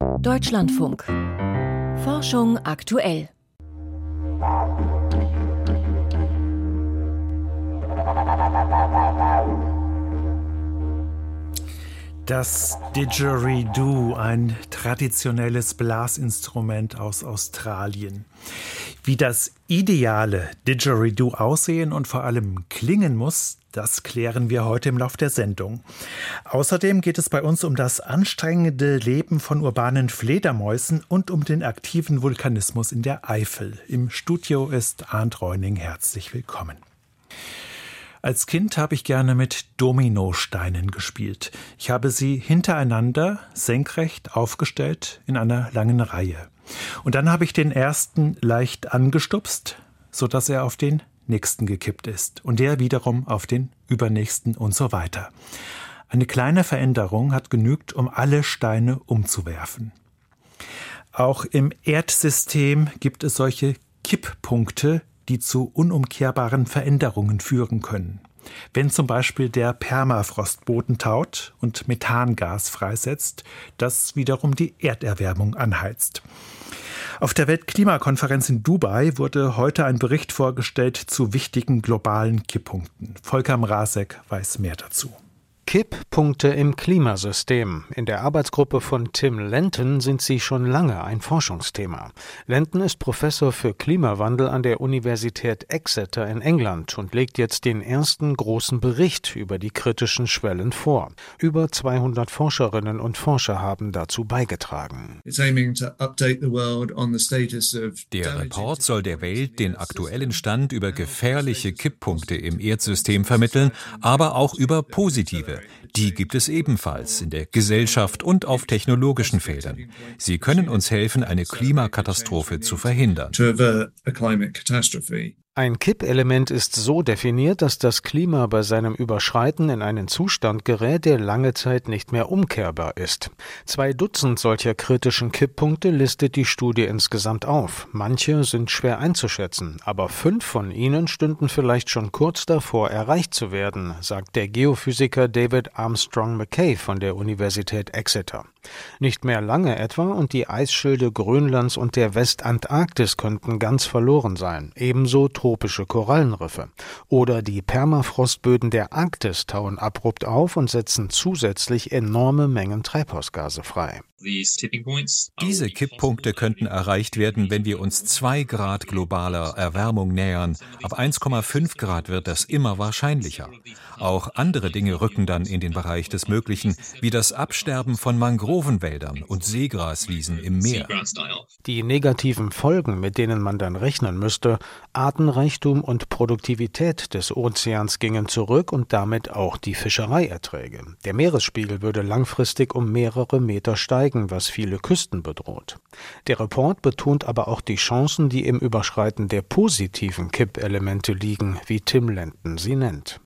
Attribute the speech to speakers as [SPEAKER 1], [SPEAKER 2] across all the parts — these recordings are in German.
[SPEAKER 1] Deutschlandfunk. Forschung aktuell.
[SPEAKER 2] Das Didgeridoo, ein traditionelles Blasinstrument aus Australien. Wie das ideale Didgeridoo aussehen und vor allem klingen muss, das klären wir heute im Lauf der Sendung. Außerdem geht es bei uns um das anstrengende Leben von urbanen Fledermäusen und um den aktiven Vulkanismus in der Eifel. Im Studio ist Arndt Reuning. Herzlich willkommen. Als Kind habe ich gerne mit Dominosteinen gespielt. Ich habe sie hintereinander senkrecht aufgestellt in einer langen Reihe. Und dann habe ich den ersten leicht angestupst, so dass er auf den nächsten gekippt ist und der wiederum auf den übernächsten und so weiter. Eine kleine Veränderung hat genügt, um alle Steine umzuwerfen. Auch im Erdsystem gibt es solche Kipppunkte, die zu unumkehrbaren Veränderungen führen können. Wenn zum Beispiel der Permafrostboden taut und Methangas freisetzt, das wiederum die Erderwärmung anheizt. Auf der Weltklimakonferenz in Dubai wurde heute ein Bericht vorgestellt zu wichtigen globalen Kipppunkten. Volker Mrazek weiß mehr dazu.
[SPEAKER 3] Kipppunkte im Klimasystem. In der Arbeitsgruppe von Tim Lenton sind sie schon lange ein Forschungsthema. Lenton ist Professor für Klimawandel an der Universität Exeter in England und legt jetzt den ersten großen Bericht über die kritischen Schwellen vor. Über 200 Forscherinnen und Forscher haben dazu beigetragen.
[SPEAKER 4] Der Report soll der Welt den aktuellen Stand über gefährliche Kipppunkte im Erdsystem vermitteln, aber auch über positive die gibt es ebenfalls in der Gesellschaft und auf technologischen Feldern. Sie können uns helfen, eine Klimakatastrophe zu verhindern.
[SPEAKER 3] Ein Kippelement ist so definiert, dass das Klima bei seinem Überschreiten in einen Zustand gerät, der lange Zeit nicht mehr umkehrbar ist. Zwei Dutzend solcher kritischen Kipppunkte listet die Studie insgesamt auf. Manche sind schwer einzuschätzen, aber fünf von ihnen stünden vielleicht schon kurz davor, erreicht zu werden, sagt der Geophysiker David Armstrong McKay von der Universität Exeter. Nicht mehr lange etwa und die Eisschilde Grönlands und der Westantarktis könnten ganz verloren sein, ebenso tropische Korallenriffe. Oder die Permafrostböden der Arktis tauen abrupt auf und setzen zusätzlich enorme Mengen Treibhausgase frei.
[SPEAKER 4] Diese Kipppunkte könnten erreicht werden, wenn wir uns zwei Grad globaler Erwärmung nähern. Ab 1,5 Grad wird das immer wahrscheinlicher. Auch andere Dinge rücken dann in den Bereich des Möglichen, wie das Absterben von Mangrovenwäldern und Seegraswiesen im Meer.
[SPEAKER 3] Die negativen Folgen, mit denen man dann rechnen müsste, Artenreichtum und Produktivität des Ozeans gingen zurück und damit auch die Fischereierträge. Der Meeresspiegel würde langfristig um mehrere Meter steigen was viele Küsten bedroht. Der Report betont aber auch die Chancen, die im Überschreiten der positiven Kippelemente liegen, wie Tim Lenton sie nennt.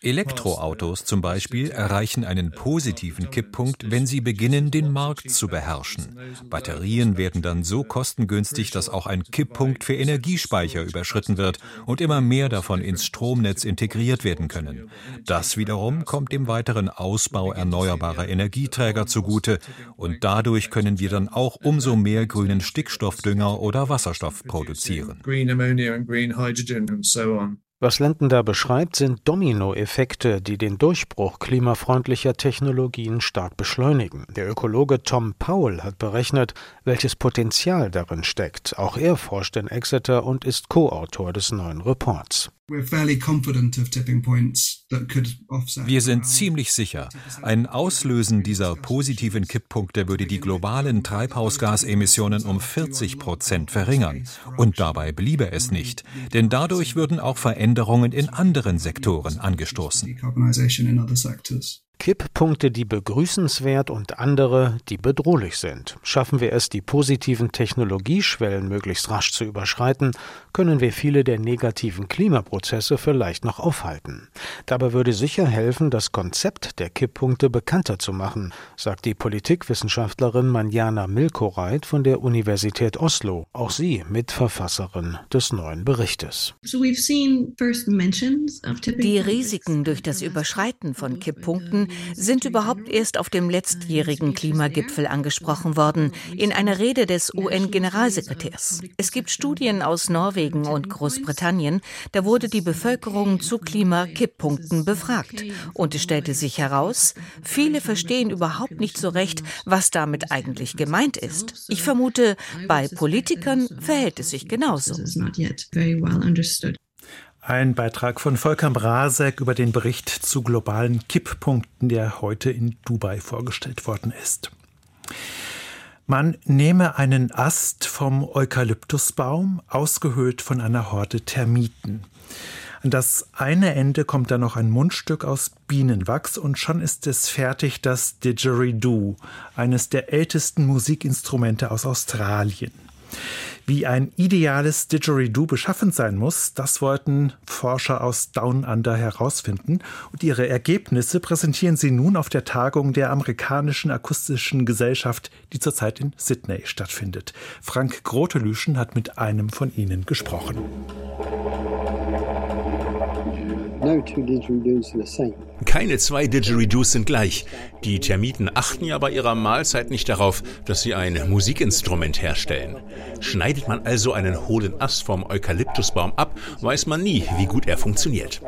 [SPEAKER 4] Elektroautos zum Beispiel erreichen einen positiven Kipppunkt, wenn sie beginnen, den Markt zu beherrschen. Batterien werden dann so kostengünstig, dass auch ein Kipppunkt für Energiespeicher überschritten wird und immer mehr davon ins Stromnetz integriert werden können. Das wiederum kommt dem weiteren Ausbau erneuerbarer Energie Energieträger zugute und dadurch können wir dann auch umso mehr grünen Stickstoffdünger oder Wasserstoff produzieren.
[SPEAKER 3] Was Lenten da beschreibt, sind Dominoeffekte, die den Durchbruch klimafreundlicher Technologien stark beschleunigen. Der Ökologe Tom Powell hat berechnet, welches Potenzial darin steckt. Auch er forscht in Exeter und ist Co-Autor des neuen Reports.
[SPEAKER 4] Wir sind ziemlich sicher, ein Auslösen dieser positiven Kipppunkte würde die globalen Treibhausgasemissionen um 40 Prozent verringern. Und dabei bliebe es nicht, denn dadurch würden auch Veränderungen in anderen Sektoren angestoßen.
[SPEAKER 3] Kipppunkte, die begrüßenswert und andere, die bedrohlich sind. Schaffen wir es, die positiven Technologieschwellen möglichst rasch zu überschreiten, können wir viele der negativen Klimaprozesse vielleicht noch aufhalten. Dabei würde sicher helfen, das Konzept der Kipppunkte bekannter zu machen, sagt die Politikwissenschaftlerin Manjana Milkoreit von der Universität Oslo, auch sie Mitverfasserin des neuen Berichtes.
[SPEAKER 1] Die Risiken durch das Überschreiten von Kipppunkten Sind überhaupt erst auf dem letztjährigen Klimagipfel angesprochen worden, in einer Rede des UN-Generalsekretärs. Es gibt Studien aus Norwegen und Großbritannien, da wurde die Bevölkerung zu Klimakipppunkten befragt. Und es stellte sich heraus, viele verstehen überhaupt nicht so recht, was damit eigentlich gemeint ist. Ich vermute, bei Politikern verhält es sich genauso.
[SPEAKER 2] Ein Beitrag von Volker Brasek über den Bericht zu globalen Kipppunkten, der heute in Dubai vorgestellt worden ist. Man nehme einen Ast vom Eukalyptusbaum, ausgehöhlt von einer Horde Termiten. An das eine Ende kommt dann noch ein Mundstück aus Bienenwachs und schon ist es fertig, das Didgeridoo, eines der ältesten Musikinstrumente aus Australien. Wie ein ideales Didgeridoo beschaffen sein muss, das wollten Forscher aus Down Under herausfinden und ihre Ergebnisse präsentieren sie nun auf der Tagung der amerikanischen akustischen Gesellschaft, die zurzeit in Sydney stattfindet. Frank Grotelüschen hat mit einem von ihnen gesprochen.
[SPEAKER 5] Keine zwei Didgeridoos sind gleich. Die Termiten achten ja bei ihrer Mahlzeit nicht darauf, dass sie ein Musikinstrument herstellen. Schneidet man also einen hohlen Ast vom Eukalyptusbaum ab, weiß man nie, wie gut er funktioniert.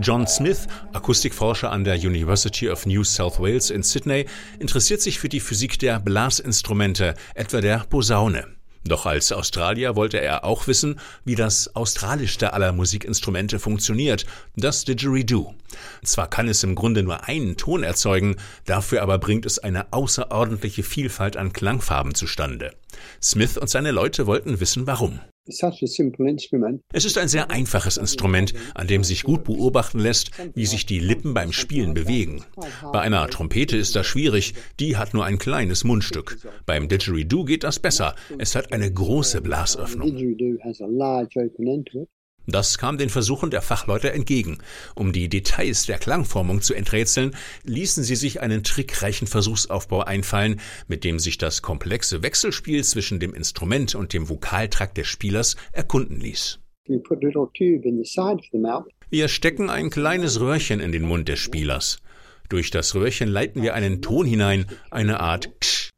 [SPEAKER 5] John Smith, Akustikforscher an der University of New South Wales in Sydney, interessiert sich für die Physik der Blasinstrumente, etwa der Posaune. Doch als Australier wollte er auch wissen, wie das australischste aller Musikinstrumente funktioniert, das Didgeridoo. Zwar kann es im Grunde nur einen Ton erzeugen, dafür aber bringt es eine außerordentliche Vielfalt an Klangfarben zustande. Smith und seine Leute wollten wissen, warum. Es ist ein sehr einfaches Instrument, an dem sich gut beobachten lässt, wie sich die Lippen beim Spielen bewegen. Bei einer Trompete ist das schwierig, die hat nur ein kleines Mundstück. Beim Didgeridoo geht das besser, es hat eine große Blasöffnung. Das kam den Versuchen der Fachleute entgegen. Um die Details der Klangformung zu enträtseln, ließen sie sich einen trickreichen Versuchsaufbau einfallen, mit dem sich das komplexe Wechselspiel zwischen dem Instrument und dem Vokaltrakt des Spielers erkunden ließ. Wir stecken ein kleines Röhrchen in den Mund des Spielers. Durch das Röhrchen leiten wir einen Ton hinein, eine Art Ksch.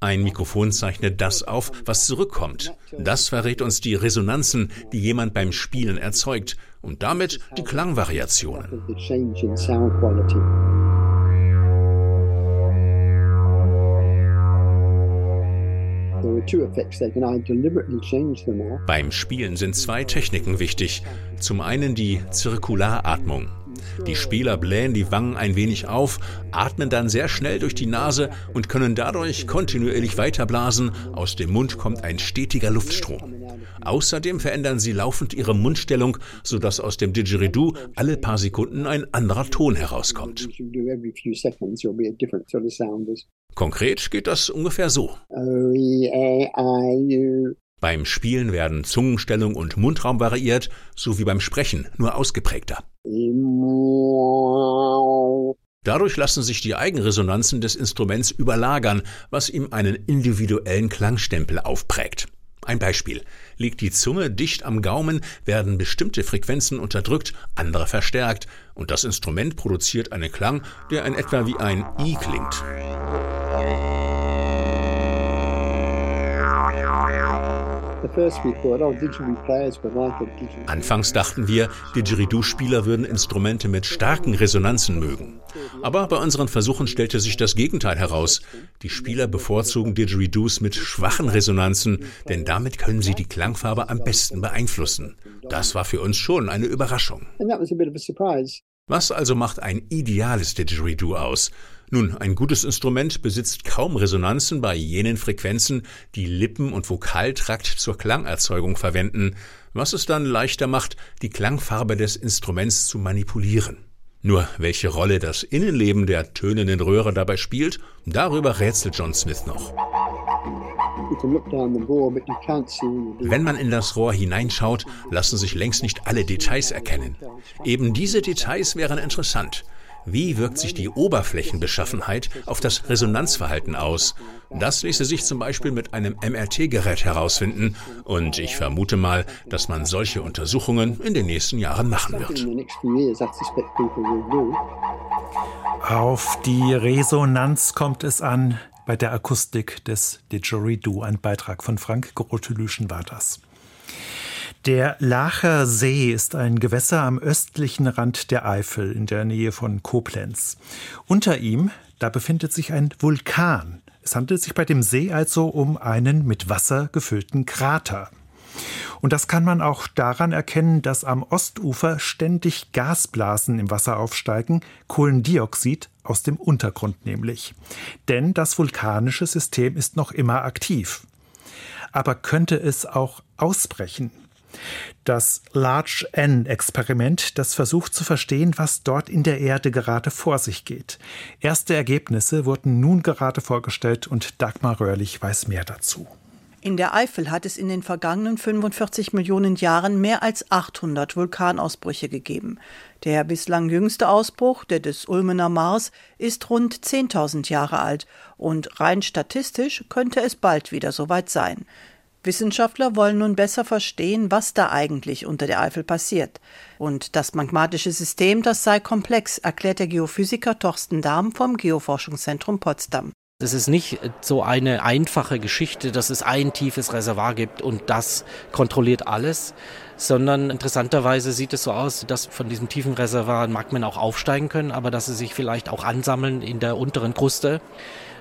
[SPEAKER 5] Ein Mikrofon zeichnet das auf, was zurückkommt. Das verrät uns die Resonanzen, die jemand beim Spielen erzeugt und damit die Klangvariationen. Beim Spielen sind zwei Techniken wichtig. Zum einen die Zirkularatmung. Die Spieler blähen die Wangen ein wenig auf, atmen dann sehr schnell durch die Nase und können dadurch kontinuierlich weiterblasen. Aus dem Mund kommt ein stetiger Luftstrom. Außerdem verändern sie laufend ihre Mundstellung, sodass aus dem Didgeridoo alle paar Sekunden ein anderer Ton herauskommt. Konkret geht das ungefähr so. Beim Spielen werden Zungenstellung und Mundraum variiert, so wie beim Sprechen, nur ausgeprägter. Dadurch lassen sich die Eigenresonanzen des Instruments überlagern, was ihm einen individuellen Klangstempel aufprägt. Ein Beispiel. Liegt die Zunge dicht am Gaumen, werden bestimmte Frequenzen unterdrückt, andere verstärkt, und das Instrument produziert einen Klang, der in etwa wie ein I klingt. Anfangs dachten wir, Didgeridoo-Spieler würden Instrumente mit starken Resonanzen mögen. Aber bei unseren Versuchen stellte sich das Gegenteil heraus. Die Spieler bevorzugen Didgeridoos mit schwachen Resonanzen, denn damit können sie die Klangfarbe am besten beeinflussen. Das war für uns schon eine Überraschung. Was also macht ein ideales Didgeridoo aus? Nun, ein gutes Instrument besitzt kaum Resonanzen bei jenen Frequenzen, die Lippen und Vokaltrakt zur Klangerzeugung verwenden, was es dann leichter macht, die Klangfarbe des Instruments zu manipulieren. Nur welche Rolle das Innenleben der tönenden Röhre dabei spielt, darüber rätselt John Smith noch. Wenn man in das Rohr hineinschaut, lassen sich längst nicht alle Details erkennen. Eben diese Details wären interessant. Wie wirkt sich die Oberflächenbeschaffenheit auf das Resonanzverhalten aus? Das ließe sich zum Beispiel mit einem MRT-Gerät herausfinden. Und ich vermute mal, dass man solche Untersuchungen in den nächsten Jahren machen wird.
[SPEAKER 2] Auf die Resonanz kommt es an bei der Akustik des Didgeridoo. Ein Beitrag von Frank Grotelüschen war das. Der Lacher See ist ein Gewässer am östlichen Rand der Eifel in der Nähe von Koblenz. Unter ihm, da befindet sich ein Vulkan. Es handelt sich bei dem See also um einen mit Wasser gefüllten Krater. Und das kann man auch daran erkennen, dass am Ostufer ständig Gasblasen im Wasser aufsteigen, Kohlendioxid aus dem Untergrund nämlich. Denn das vulkanische System ist noch immer aktiv. Aber könnte es auch ausbrechen? Das Large N-Experiment, das versucht zu verstehen, was dort in der Erde gerade vor sich geht. Erste Ergebnisse wurden nun gerade vorgestellt und Dagmar Röhrlich weiß mehr dazu.
[SPEAKER 6] In der Eifel hat es in den vergangenen 45 Millionen Jahren mehr als 800 Vulkanausbrüche gegeben. Der bislang jüngste Ausbruch, der des Ulmener Mars, ist rund 10.000 Jahre alt und rein statistisch könnte es bald wieder soweit sein. Wissenschaftler wollen nun besser verstehen, was da eigentlich unter der Eifel passiert. Und das magmatische System, das sei komplex, erklärt der Geophysiker Torsten Dahm vom Geoforschungszentrum Potsdam.
[SPEAKER 7] Es ist nicht so eine einfache Geschichte, dass es ein tiefes Reservoir gibt und das kontrolliert alles, sondern interessanterweise sieht es so aus, dass von diesem tiefen Reservoir Magmen auch aufsteigen können, aber dass sie sich vielleicht auch ansammeln in der unteren Kruste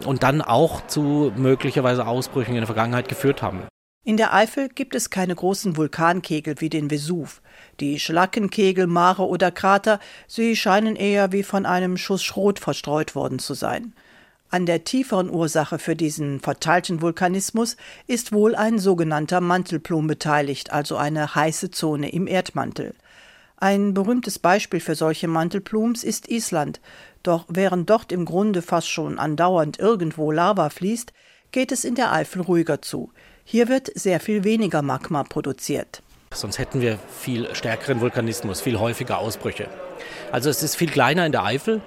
[SPEAKER 7] und dann auch zu möglicherweise Ausbrüchen in der Vergangenheit geführt haben.
[SPEAKER 6] In der Eifel gibt es keine großen Vulkankegel wie den Vesuv. Die Schlackenkegel, Mare oder Krater, sie scheinen eher wie von einem Schuss Schrot verstreut worden zu sein. An der tieferen Ursache für diesen verteilten Vulkanismus ist wohl ein sogenannter Mantelplum beteiligt, also eine heiße Zone im Erdmantel. Ein berühmtes Beispiel für solche Mantelplums ist Island. Doch während dort im Grunde fast schon andauernd irgendwo Lava fließt, geht es in der Eifel ruhiger zu. Hier wird sehr viel weniger Magma produziert.
[SPEAKER 7] Sonst hätten wir viel stärkeren Vulkanismus, viel häufiger Ausbrüche. Also es ist viel kleiner in der Eifel,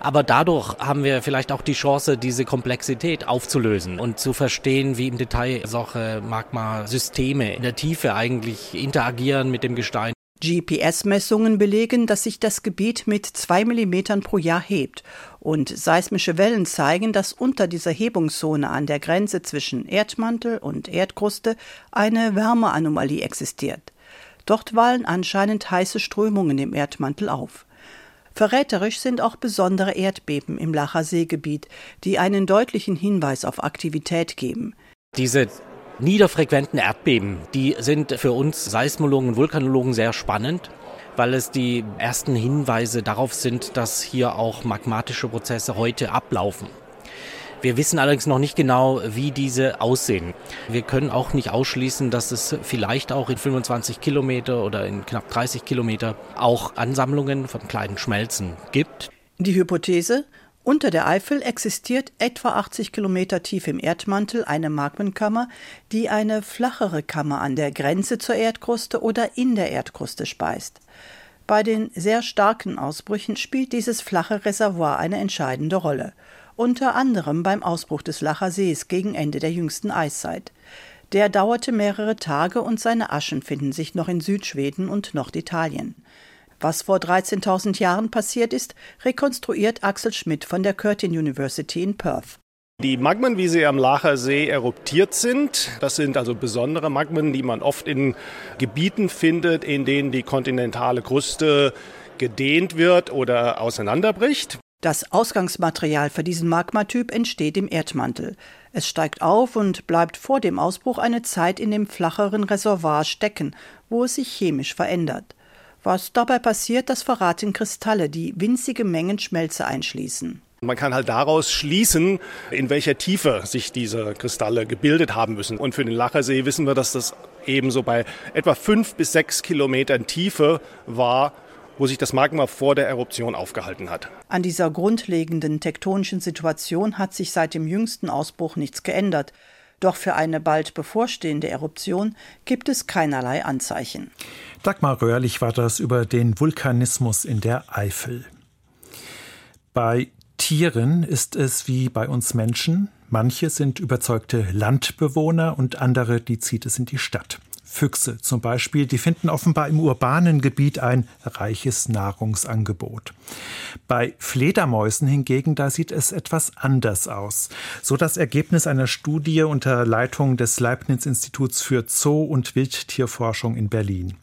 [SPEAKER 7] aber dadurch haben wir vielleicht auch die Chance, diese Komplexität aufzulösen und zu verstehen, wie im Detail solche Magma-Systeme in der Tiefe eigentlich interagieren mit dem Gestein.
[SPEAKER 6] GPS-Messungen belegen, dass sich das Gebiet mit zwei Millimetern pro Jahr hebt. Und seismische Wellen zeigen, dass unter dieser Hebungszone an der Grenze zwischen Erdmantel und Erdkruste eine Wärmeanomalie existiert. Dort wallen anscheinend heiße Strömungen im Erdmantel auf. Verräterisch sind auch besondere Erdbeben im Lacher Seegebiet, die einen deutlichen Hinweis auf Aktivität geben.
[SPEAKER 7] Diese niederfrequenten Erdbeben, die sind für uns Seismologen und Vulkanologen sehr spannend, weil es die ersten Hinweise darauf sind, dass hier auch magmatische Prozesse heute ablaufen. Wir wissen allerdings noch nicht genau, wie diese aussehen. Wir können auch nicht ausschließen, dass es vielleicht auch in 25 Kilometer oder in knapp 30 Kilometer auch Ansammlungen von kleinen Schmelzen gibt.
[SPEAKER 6] Die Hypothese, unter der Eifel existiert etwa 80 Kilometer tief im Erdmantel eine Magmenkammer, die eine flachere Kammer an der Grenze zur Erdkruste oder in der Erdkruste speist. Bei den sehr starken Ausbrüchen spielt dieses flache Reservoir eine entscheidende Rolle unter anderem beim Ausbruch des Lacher Sees gegen Ende der jüngsten Eiszeit. Der dauerte mehrere Tage und seine Aschen finden sich noch in Südschweden und Norditalien. Was vor 13.000 Jahren passiert ist, rekonstruiert Axel Schmidt von der Curtin University in Perth.
[SPEAKER 8] Die Magmen, wie sie am Lacher See eruptiert sind, das sind also besondere Magmen, die man oft in Gebieten findet, in denen die kontinentale Kruste gedehnt wird oder auseinanderbricht.
[SPEAKER 6] Das Ausgangsmaterial für diesen Magmatyp entsteht im Erdmantel. Es steigt auf und bleibt vor dem Ausbruch eine Zeit in dem flacheren Reservoir stecken, wo es sich chemisch verändert. Was dabei passiert, das verraten Kristalle, die winzige Mengen Schmelze einschließen.
[SPEAKER 8] Man kann halt daraus schließen, in welcher Tiefe sich diese Kristalle gebildet haben müssen. Und für den Lachersee wissen wir, dass das ebenso bei etwa fünf bis sechs Kilometern Tiefe war, wo sich das Magma vor der Eruption aufgehalten hat.
[SPEAKER 6] An dieser grundlegenden tektonischen Situation hat sich seit dem jüngsten Ausbruch nichts geändert. Doch für eine bald bevorstehende Eruption gibt es keinerlei Anzeichen.
[SPEAKER 2] Dagmar Röhrlich war das über den Vulkanismus in der Eifel. Bei Tieren ist es wie bei uns Menschen. Manche sind überzeugte Landbewohner und andere, die zieht es in die Stadt. Füchse zum Beispiel, die finden offenbar im urbanen Gebiet ein reiches Nahrungsangebot. Bei Fledermäusen hingegen, da sieht es etwas anders aus. So das Ergebnis einer Studie unter Leitung des Leibniz-Instituts für Zoo- und Wildtierforschung in Berlin.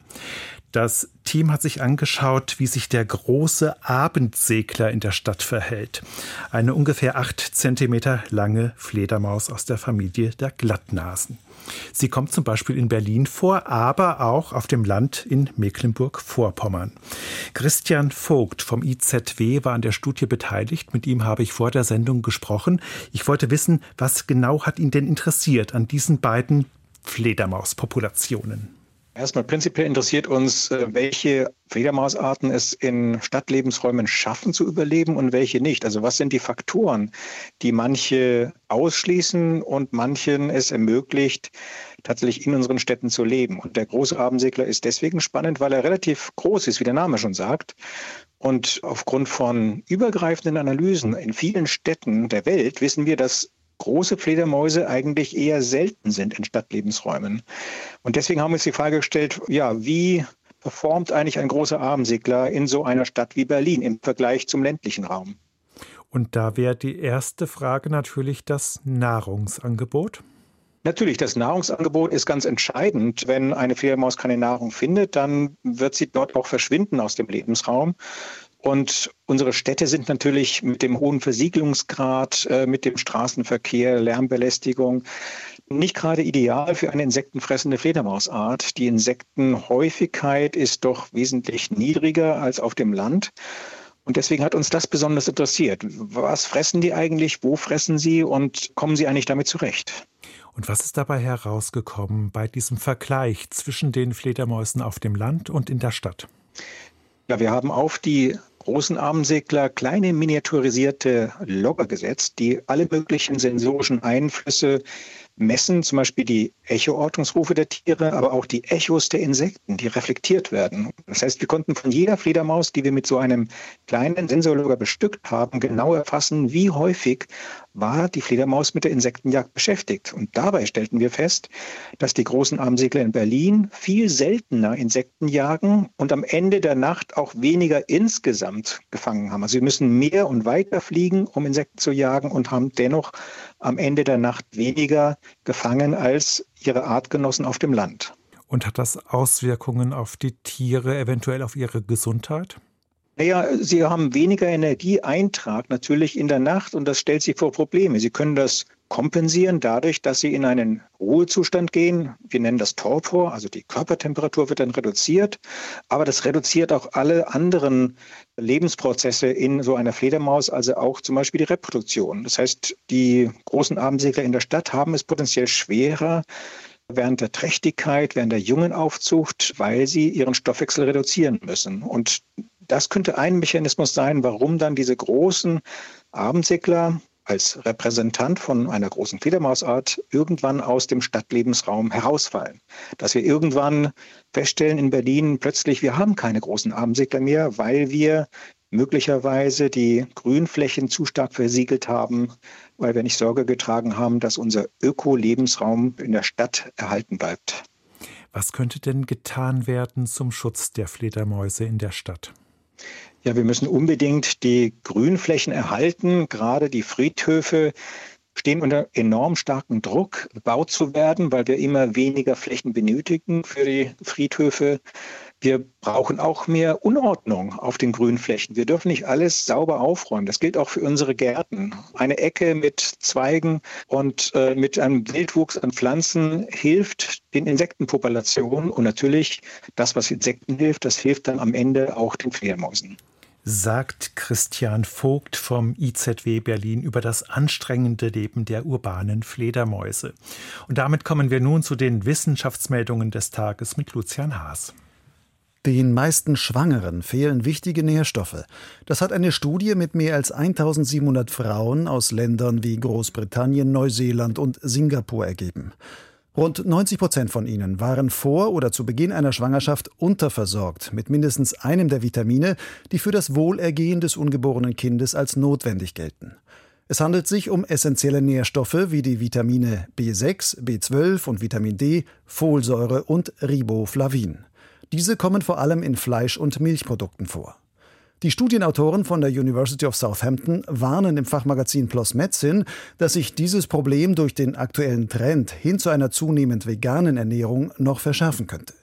[SPEAKER 2] Das Team hat sich angeschaut, wie sich der große Abendsegler in der Stadt verhält. Eine ungefähr acht Zentimeter lange Fledermaus aus der Familie der Glattnasen. Sie kommt zum Beispiel in Berlin vor, aber auch auf dem Land in Mecklenburg-Vorpommern. Christian Vogt vom IZW war an der Studie beteiligt. Mit ihm habe ich vor der Sendung gesprochen. Ich wollte wissen, was genau hat ihn denn interessiert an diesen beiden Fledermauspopulationen?
[SPEAKER 9] Erstmal prinzipiell interessiert uns, äh, welche Fledermausarten es in Stadtlebensräumen schaffen zu überleben und welche nicht. Also was sind die Faktoren, die manche ausschließen und manchen es ermöglicht, tatsächlich in unseren Städten zu leben. Und der große Abendsegler ist deswegen spannend, weil er relativ groß ist, wie der Name schon sagt. Und aufgrund von übergreifenden Analysen in vielen Städten der Welt wissen wir, dass große Fledermäuse eigentlich eher selten sind in Stadtlebensräumen. Und deswegen haben wir uns die Frage gestellt, ja, wie performt eigentlich ein großer Abendsegler in so einer Stadt wie Berlin im Vergleich zum ländlichen Raum?
[SPEAKER 2] Und da wäre die erste Frage natürlich das Nahrungsangebot.
[SPEAKER 9] Natürlich, das Nahrungsangebot ist ganz entscheidend. Wenn eine Fledermaus keine Nahrung findet, dann wird sie dort auch verschwinden aus dem Lebensraum. Und unsere Städte sind natürlich mit dem hohen Versiegelungsgrad, äh, mit dem Straßenverkehr, Lärmbelästigung nicht gerade ideal für eine insektenfressende Fledermausart. Die Insektenhäufigkeit ist doch wesentlich niedriger als auf dem Land. Und deswegen hat uns das besonders interessiert. Was fressen die eigentlich? Wo fressen sie? Und kommen sie eigentlich damit zurecht?
[SPEAKER 2] Und was ist dabei herausgekommen bei diesem Vergleich zwischen den Fledermäusen auf dem Land und in der Stadt?
[SPEAKER 9] Ja, wir haben auf die großen Abendsegler kleine miniaturisierte Logger gesetzt, die alle möglichen sensorischen Einflüsse messen, zum Beispiel die Echoortungsrufe der Tiere, aber auch die Echos der Insekten, die reflektiert werden. Das heißt, wir konnten von jeder Fledermaus, die wir mit so einem kleinen Sensorlogger bestückt haben, genau erfassen, wie häufig war die Fledermaus mit der Insektenjagd beschäftigt. Und dabei stellten wir fest, dass die großen Armsegler in Berlin viel seltener Insekten jagen und am Ende der Nacht auch weniger insgesamt gefangen haben. Also sie müssen mehr und weiter fliegen, um Insekten zu jagen und haben dennoch am Ende der Nacht weniger gefangen als ihre Artgenossen auf dem Land.
[SPEAKER 2] Und hat das Auswirkungen auf die Tiere, eventuell auf ihre Gesundheit?
[SPEAKER 9] Naja, sie haben weniger Energieeintrag natürlich in der Nacht und das stellt sie vor Probleme. Sie können das kompensieren dadurch, dass sie in einen Ruhezustand gehen. Wir nennen das Torpor, also die Körpertemperatur wird dann reduziert, aber das reduziert auch alle anderen Lebensprozesse in so einer Fledermaus, also auch zum Beispiel die Reproduktion. Das heißt, die großen Abendsegler in der Stadt haben es potenziell schwerer, während der Trächtigkeit, während der jungen Aufzucht, weil sie ihren Stoffwechsel reduzieren müssen. Und das könnte ein Mechanismus sein, warum dann diese großen Abendsegler als Repräsentant von einer großen Fledermausart irgendwann aus dem Stadtlebensraum herausfallen. Dass wir irgendwann feststellen in Berlin plötzlich, wir haben keine großen Abendsegler mehr, weil wir möglicherweise die Grünflächen zu stark versiegelt haben, weil wir nicht Sorge getragen haben, dass unser Ökolebensraum in der Stadt erhalten bleibt.
[SPEAKER 2] Was könnte denn getan werden zum Schutz der Fledermäuse in der Stadt?
[SPEAKER 9] Ja, wir müssen unbedingt die Grünflächen erhalten. Gerade die Friedhöfe stehen unter enorm starkem Druck, gebaut zu werden, weil wir immer weniger Flächen benötigen für die Friedhöfe. Wir brauchen auch mehr Unordnung auf den Grünflächen. Wir dürfen nicht alles sauber aufräumen. Das gilt auch für unsere Gärten. Eine Ecke mit Zweigen und äh, mit einem Wildwuchs an Pflanzen hilft den Insektenpopulationen. Und natürlich, das, was Insekten hilft, das hilft dann am Ende auch den Fledermäusen
[SPEAKER 2] sagt Christian Vogt vom IZW Berlin über das anstrengende Leben der urbanen Fledermäuse. Und damit kommen wir nun zu den Wissenschaftsmeldungen des Tages mit Lucian Haas.
[SPEAKER 10] Den meisten Schwangeren fehlen wichtige Nährstoffe. Das hat eine Studie mit mehr als 1700 Frauen aus Ländern wie Großbritannien, Neuseeland und Singapur ergeben. Rund 90 Prozent von ihnen waren vor oder zu Beginn einer Schwangerschaft unterversorgt mit mindestens einem der Vitamine, die für das Wohlergehen des ungeborenen Kindes als notwendig gelten. Es handelt sich um essentielle Nährstoffe wie die Vitamine B6, B12 und Vitamin D, Folsäure und Riboflavin. Diese kommen vor allem in Fleisch- und Milchprodukten vor. Die Studienautoren von der University of Southampton warnen im Fachmagazin PLOS Medicine, dass sich dieses Problem durch den aktuellen Trend hin zu einer zunehmend veganen Ernährung noch verschärfen könnte.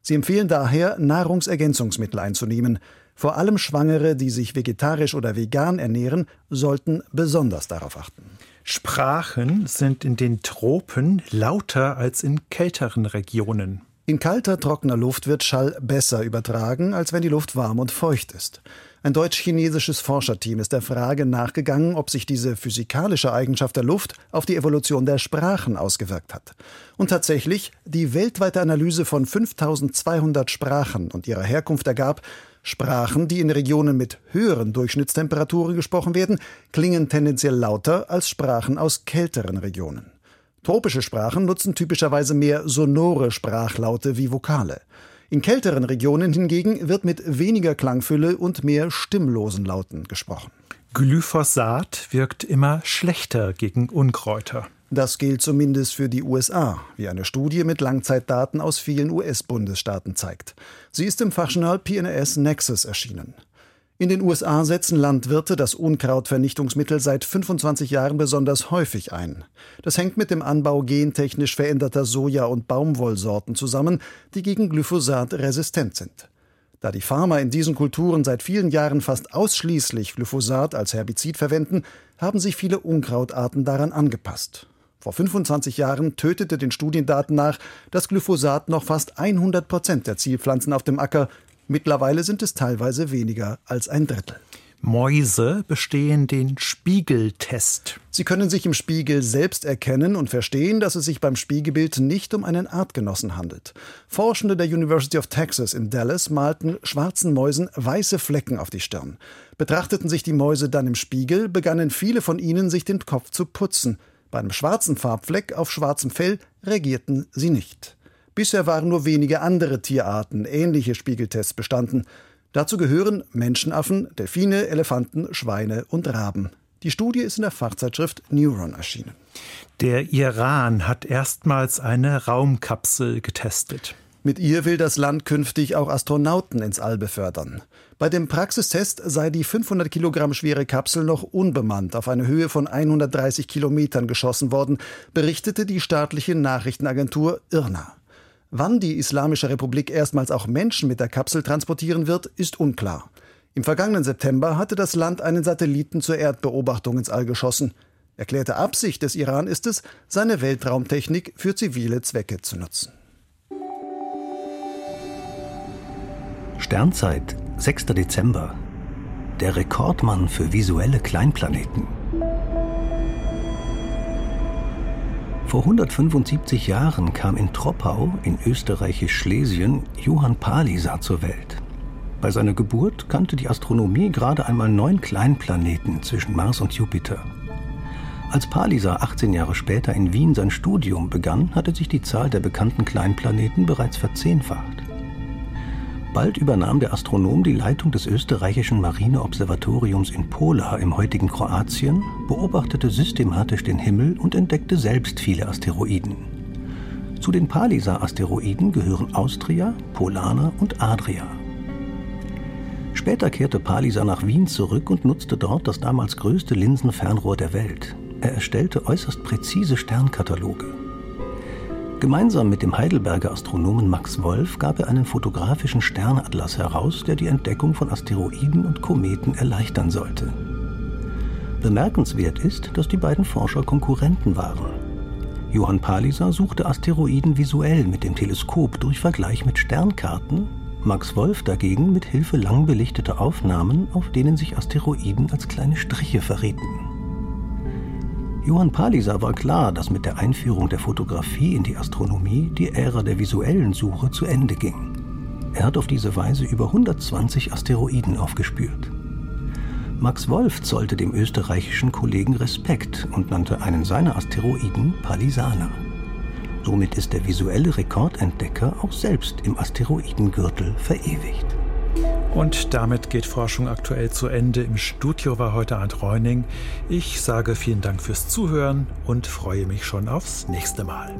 [SPEAKER 10] Sie empfehlen daher, Nahrungsergänzungsmittel einzunehmen. Vor allem Schwangere, die sich vegetarisch oder vegan ernähren, sollten besonders darauf achten.
[SPEAKER 2] Sprachen sind in den Tropen lauter als in kälteren Regionen.
[SPEAKER 10] In kalter, trockener Luft wird Schall besser übertragen, als wenn die Luft warm und feucht ist. Ein deutsch-chinesisches Forscherteam ist der Frage nachgegangen, ob sich diese physikalische Eigenschaft der Luft auf die Evolution der Sprachen ausgewirkt hat. Und tatsächlich, die weltweite Analyse von 5200 Sprachen und ihrer Herkunft ergab, Sprachen, die in Regionen mit höheren Durchschnittstemperaturen gesprochen werden, klingen tendenziell lauter als Sprachen aus kälteren Regionen. Tropische Sprachen nutzen typischerweise mehr sonore Sprachlaute wie Vokale. In kälteren Regionen hingegen wird mit weniger Klangfülle und mehr stimmlosen Lauten gesprochen.
[SPEAKER 2] Glyphosat wirkt immer schlechter gegen Unkräuter.
[SPEAKER 10] Das gilt zumindest für die USA, wie eine Studie mit Langzeitdaten aus vielen US-Bundesstaaten zeigt. Sie ist im Fachjournal PNAS Nexus erschienen. In den USA setzen Landwirte das Unkrautvernichtungsmittel seit 25 Jahren besonders häufig ein. Das hängt mit dem Anbau gentechnisch veränderter Soja- und Baumwollsorten zusammen, die gegen Glyphosat resistent sind. Da die Farmer in diesen Kulturen seit vielen Jahren fast ausschließlich Glyphosat als Herbizid verwenden, haben sich viele Unkrautarten daran angepasst. Vor 25 Jahren tötete den Studiendaten nach das Glyphosat noch fast 100 Prozent der Zielpflanzen auf dem Acker, Mittlerweile sind es teilweise weniger als ein Drittel.
[SPEAKER 2] Mäuse bestehen den Spiegeltest.
[SPEAKER 10] Sie können sich im Spiegel selbst erkennen und verstehen, dass es sich beim Spiegelbild nicht um einen Artgenossen handelt. Forschende der University of Texas in Dallas malten schwarzen Mäusen weiße Flecken auf die Stirn. Betrachteten sich die Mäuse dann im Spiegel, begannen viele von ihnen sich den Kopf zu putzen. Bei einem schwarzen Farbfleck auf schwarzem Fell reagierten sie nicht. Bisher waren nur wenige andere Tierarten ähnliche Spiegeltests bestanden. Dazu gehören Menschenaffen, Delfine, Elefanten, Schweine und Raben. Die Studie ist in der Fachzeitschrift Neuron erschienen.
[SPEAKER 2] Der Iran hat erstmals eine Raumkapsel getestet.
[SPEAKER 10] Mit ihr will das Land künftig auch Astronauten ins All befördern. Bei dem Praxistest sei die 500 Kilogramm schwere Kapsel noch unbemannt auf eine Höhe von 130 Kilometern geschossen worden, berichtete die staatliche Nachrichtenagentur IRNA. Wann die Islamische Republik erstmals auch Menschen mit der Kapsel transportieren wird, ist unklar. Im vergangenen September hatte das Land einen Satelliten zur Erdbeobachtung ins All geschossen. Erklärte Absicht des Iran ist es, seine Weltraumtechnik für zivile Zwecke zu nutzen.
[SPEAKER 11] Sternzeit, 6. Dezember. Der Rekordmann für visuelle Kleinplaneten. Vor 175 Jahren kam in Troppau in österreichisch-Schlesien Johann Palisa zur Welt. Bei seiner Geburt kannte die Astronomie gerade einmal neun Kleinplaneten zwischen Mars und Jupiter. Als Palisa 18 Jahre später in Wien sein Studium begann, hatte sich die Zahl der bekannten Kleinplaneten bereits verzehnfacht. Bald übernahm der Astronom die Leitung des österreichischen Marineobservatoriums in Pola im heutigen Kroatien, beobachtete systematisch den Himmel und entdeckte selbst viele Asteroiden. Zu den Palisa-Asteroiden gehören Austria, Polana und Adria. Später kehrte Palisa nach Wien zurück und nutzte dort das damals größte Linsenfernrohr der Welt. Er erstellte äußerst präzise Sternkataloge. Gemeinsam mit dem Heidelberger Astronomen Max Wolf gab er einen fotografischen Sternatlas heraus, der die Entdeckung von Asteroiden und Kometen erleichtern sollte. Bemerkenswert ist, dass die beiden Forscher Konkurrenten waren. Johann Palisa suchte Asteroiden visuell mit dem Teleskop durch Vergleich mit Sternkarten, Max Wolf dagegen mit Hilfe lang belichteter Aufnahmen, auf denen sich Asteroiden als kleine Striche verrieten. Johann Palisa war klar, dass mit der Einführung der Fotografie in die Astronomie die Ära der visuellen Suche zu Ende ging. Er hat auf diese Weise über 120 Asteroiden aufgespürt. Max Wolf zollte dem österreichischen Kollegen Respekt und nannte einen seiner Asteroiden Palisana. Somit ist der visuelle Rekordentdecker auch selbst im Asteroidengürtel verewigt.
[SPEAKER 2] Und damit geht Forschung aktuell zu Ende. Im Studio war heute Arndt Reuning. Ich sage vielen Dank fürs Zuhören und freue mich schon aufs nächste Mal.